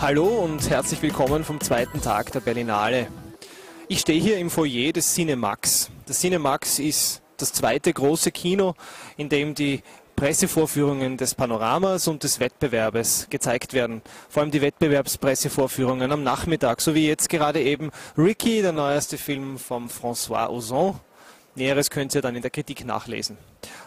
Hallo und herzlich willkommen vom zweiten Tag der Berlinale. Ich stehe hier im Foyer des Cinemax. Das Cinemax ist das zweite große Kino, in dem die Pressevorführungen des Panoramas und des Wettbewerbes gezeigt werden. Vor allem die Wettbewerbspressevorführungen am Nachmittag, so wie jetzt gerade eben Ricky, der neueste Film von François Ozon. Näheres könnt ihr dann in der Kritik nachlesen.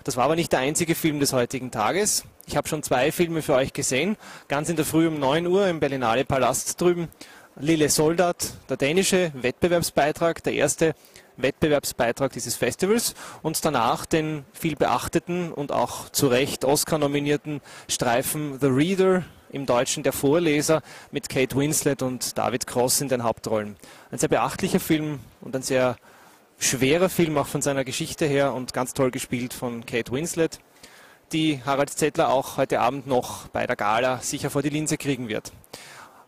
Das war aber nicht der einzige Film des heutigen Tages. Ich habe schon zwei Filme für euch gesehen. Ganz in der Früh um 9 Uhr im Berlinale Palast drüben. Lille Soldat, der dänische Wettbewerbsbeitrag, der erste Wettbewerbsbeitrag dieses Festivals und danach den viel beachteten und auch zu Recht Oscar-nominierten Streifen The Reader, im Deutschen der Vorleser mit Kate Winslet und David Cross in den Hauptrollen. Ein sehr beachtlicher Film und ein sehr schwerer Film auch von seiner Geschichte her und ganz toll gespielt von Kate Winslet, die Harald Zettler auch heute Abend noch bei der Gala sicher vor die Linse kriegen wird.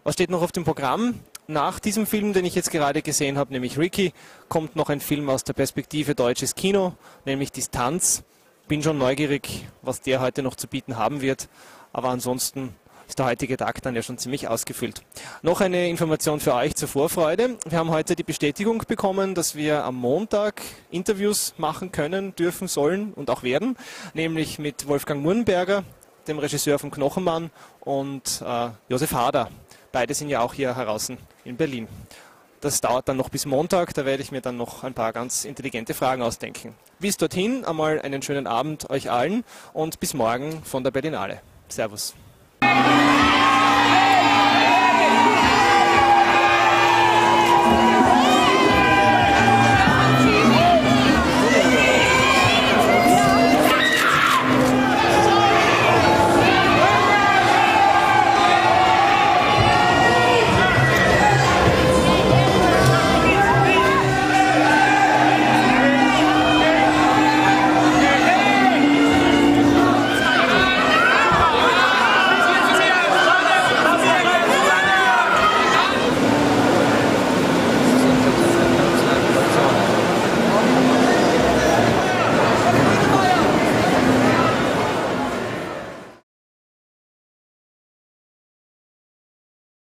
Was steht noch auf dem Programm? Nach diesem Film, den ich jetzt gerade gesehen habe, nämlich Ricky, kommt noch ein Film aus der Perspektive deutsches Kino, nämlich Distanz. Bin schon neugierig, was der heute noch zu bieten haben wird. Aber ansonsten ist der heutige Tag dann ja schon ziemlich ausgefüllt. Noch eine Information für euch zur Vorfreude. Wir haben heute die Bestätigung bekommen, dass wir am Montag Interviews machen können, dürfen, sollen und auch werden, nämlich mit Wolfgang Murnberger, dem Regisseur von Knochenmann und äh, Josef Hader. Beide sind ja auch hier heraus in Berlin. Das dauert dann noch bis Montag, da werde ich mir dann noch ein paar ganz intelligente Fragen ausdenken. Bis dorthin einmal einen schönen Abend euch allen und bis morgen von der Berlinale. Servus.